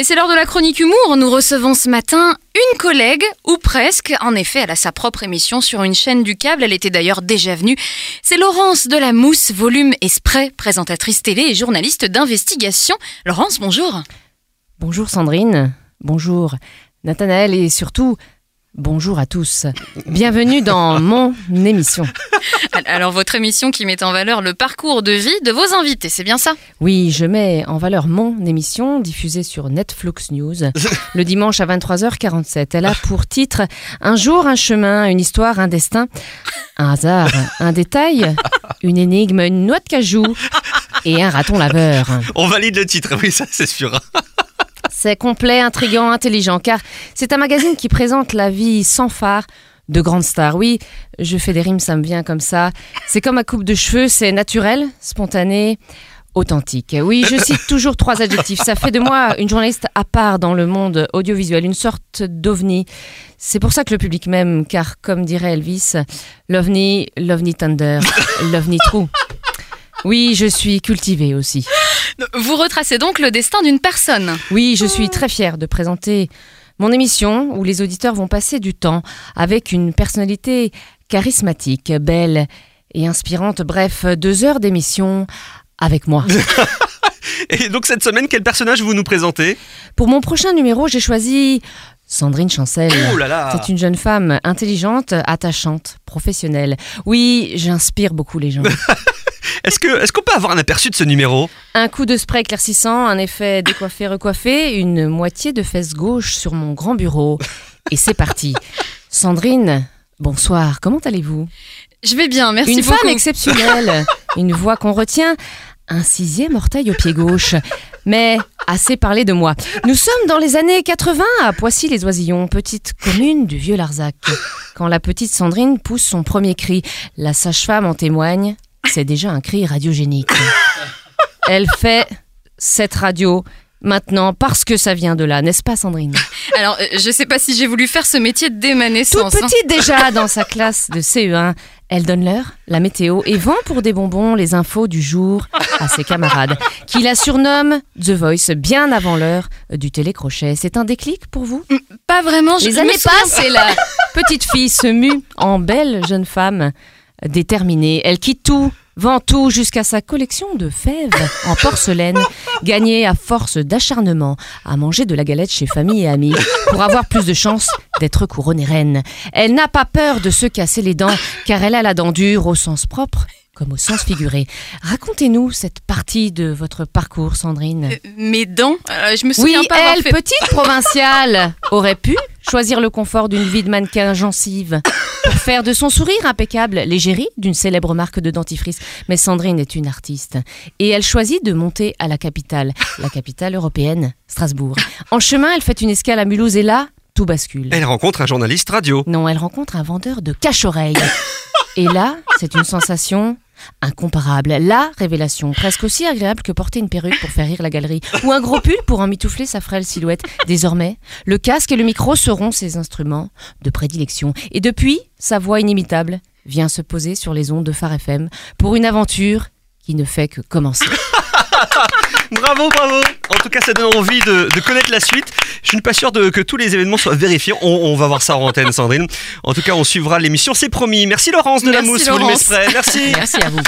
Et c'est l'heure de la chronique humour. Nous recevons ce matin une collègue, ou presque. En effet, elle a sa propre émission sur une chaîne du câble. Elle était d'ailleurs déjà venue. C'est Laurence de la Mousse, volume Esprit, présentatrice télé et journaliste d'investigation. Laurence, bonjour. Bonjour Sandrine. Bonjour Nathanaël et surtout Bonjour à tous. Bienvenue dans mon émission. Alors, votre émission qui met en valeur le parcours de vie de vos invités, c'est bien ça? Oui, je mets en valeur mon émission diffusée sur Netflix News le dimanche à 23h47. Elle a pour titre Un jour, un chemin, une histoire, un destin, un hasard, un détail, une énigme, une noix de cajou et un raton laveur. On valide le titre, oui, ça c'est sûr. C'est complet, intrigant, intelligent, car c'est un magazine qui présente la vie sans phare de grandes stars. Oui, je fais des rimes, ça me vient comme ça. C'est comme ma coupe de cheveux, c'est naturel, spontané, authentique. Oui, je cite toujours trois adjectifs. Ça fait de moi une journaliste à part dans le monde audiovisuel, une sorte d'ovni. C'est pour ça que le public m'aime, car comme dirait Elvis, l'ovni, l'ovni thunder, l'ovni trou. Oui, je suis cultivée aussi. Vous retracez donc le destin d'une personne. Oui, je suis très fière de présenter mon émission où les auditeurs vont passer du temps avec une personnalité charismatique, belle et inspirante. Bref, deux heures d'émission avec moi. Et donc cette semaine, quel personnage vous nous présentez? Pour mon prochain numéro, j'ai choisi Sandrine Chancel. Oh là là C'est une jeune femme intelligente, attachante, professionnelle. Oui, j'inspire beaucoup les gens. Est-ce que est-ce qu'on peut avoir un aperçu de ce numéro? Un coup de spray éclaircissant, un effet décoiffé recoiffé, une moitié de fesse gauche sur mon grand bureau. Et c'est parti. Sandrine, bonsoir, comment allez-vous? Je vais bien, merci Une beaucoup. femme exceptionnelle, une voix qu'on retient, un sixième orteil au pied gauche. Mais assez parlé de moi. Nous sommes dans les années 80 à Poissy-les-Oisillons, petite commune du vieux Larzac. Quand la petite Sandrine pousse son premier cri, la sage-femme en témoigne, c'est déjà un cri radiogénique. Elle fait cette radio maintenant parce que ça vient de là, n'est-ce pas Sandrine? Alors, euh, je sais pas si j'ai voulu faire ce métier dès ma Toute naissance. hein. petite déjà dans sa classe de CE1, elle donne l'heure, la météo et vend pour des bonbons les infos du jour à ses camarades, qui la surnomment The Voice bien avant l'heure du télécrochet. C'est un déclic pour vous? Pas vraiment, je Les années passent et la petite fille se mue en belle jeune femme déterminée. Elle quitte tout, vend tout jusqu'à sa collection de fèves en porcelaine, gagnée à force d'acharnement à manger de la galette chez famille et amis pour avoir plus de chances d'être couronnée reine. Elle n'a pas peur de se casser les dents car elle a la dent dure au sens propre comme au sens figuré. Racontez-nous cette partie de votre parcours, Sandrine. Euh, Mes dents, euh, je me Oui, souviens pas avoir elle, fait... petite provinciale, aurait pu choisir le confort d'une vie de mannequin gencive faire de son sourire impeccable l'égérie d'une célèbre marque de dentifrice. Mais Sandrine est une artiste et elle choisit de monter à la capitale, la capitale européenne, Strasbourg. En chemin, elle fait une escale à Mulhouse et là, tout bascule. Elle rencontre un journaliste radio. Non, elle rencontre un vendeur de cache-oreilles. Et là, c'est une sensation incomparable. La révélation, presque aussi agréable que porter une perruque pour faire rire la galerie, ou un gros pull pour emmitoufler sa frêle silhouette. Désormais, le casque et le micro seront ses instruments de prédilection. Et depuis, sa voix inimitable vient se poser sur les ondes de Phare FM pour une aventure qui ne fait que commencer. Bravo, bravo En tout cas, ça donne envie de, de connaître la suite. Je suis pas sûr de, que tous les événements soient vérifiés. On, on va voir ça en antenne, Sandrine. En tout cas, on suivra l'émission, c'est promis. Merci Laurence de la Merci, Mousse, Volume Laurence. Esprit. Merci Merci à vous.